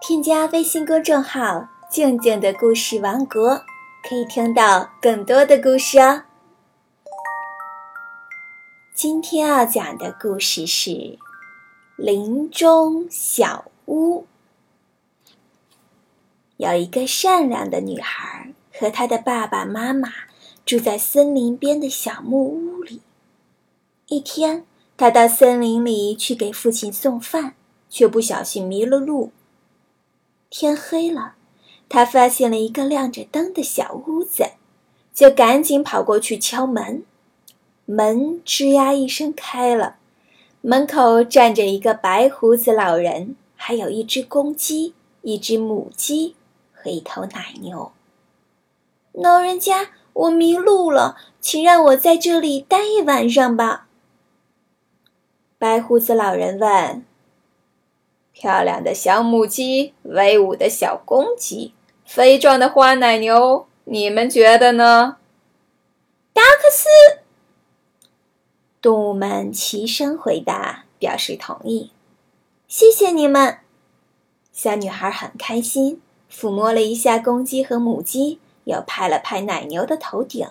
添加微信公众号“静静的故事王国”，可以听到更多的故事哦。今天要讲的故事是《林中小屋》。有一个善良的女孩和她的爸爸妈妈住在森林边的小木屋里。一天，她到森林里去给父亲送饭，却不小心迷了路。天黑了，他发现了一个亮着灯的小屋子，就赶紧跑过去敲门。门吱呀一声开了，门口站着一个白胡子老人，还有一只公鸡、一只母鸡和一头奶牛。老人家，我迷路了，请让我在这里待一晚上吧。白胡子老人问：“漂亮的小母鸡，威武的小公鸡，肥壮的花奶牛，你们觉得呢？”达克斯。动物们齐声回答，表示同意。谢谢你们，小女孩很开心，抚摸了一下公鸡和母鸡，又拍了拍奶牛的头顶。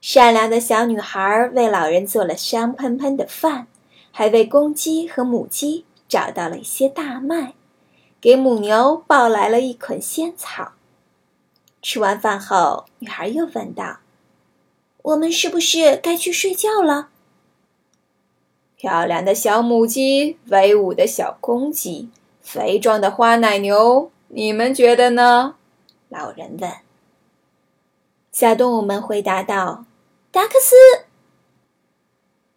善良的小女孩为老人做了香喷喷的饭，还为公鸡和母鸡找到了一些大麦，给母牛抱来了一捆仙草。吃完饭后，女孩又问道：“我们是不是该去睡觉了？”漂亮的小母鸡，威武的小公鸡，肥壮的花奶牛，你们觉得呢？老人问。小动物们回答道：“达克斯。”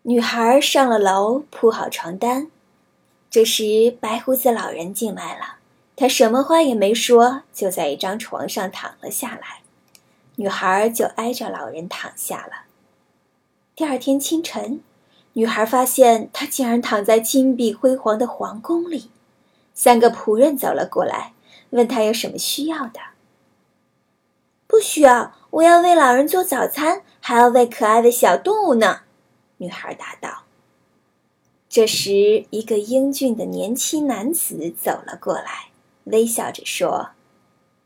女孩上了楼，铺好床单。这时，白胡子老人进来了，他什么话也没说，就在一张床上躺了下来。女孩就挨着老人躺下了。第二天清晨。女孩发现他竟然躺在金碧辉煌的皇宫里，三个仆人走了过来，问他有什么需要的。不需要，我要为老人做早餐，还要喂可爱的小动物呢。女孩答道。这时，一个英俊的年轻男子走了过来，微笑着说：“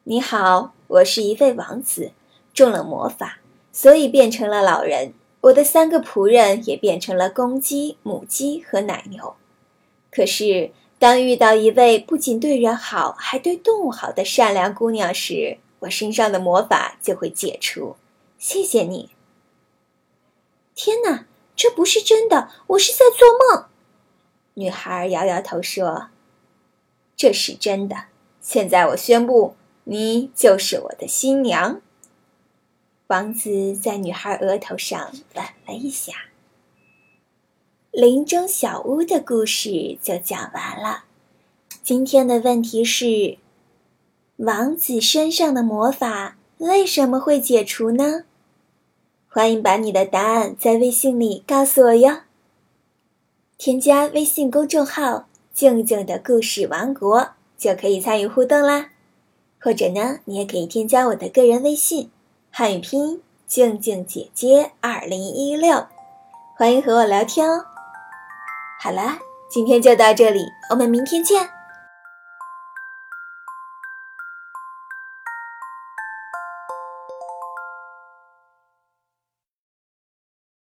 你好，我是一位王子，中了魔法，所以变成了老人。”我的三个仆人也变成了公鸡、母鸡和奶牛。可是，当遇到一位不仅对人好，还对动物好的善良姑娘时，我身上的魔法就会解除。谢谢你。天哪，这不是真的，我是在做梦。女孩摇摇头说：“这是真的。现在我宣布，你就是我的新娘。”王子在女孩额头上吻了一下。林中小屋的故事就讲完了。今天的问题是：王子身上的魔法为什么会解除呢？欢迎把你的答案在微信里告诉我哟。添加微信公众号“静静的故事王国”就可以参与互动啦。或者呢，你也可以添加我的个人微信。汉语拼音静静姐姐二零一六，欢迎和我聊天哦。好啦，今天就到这里，我们明天见。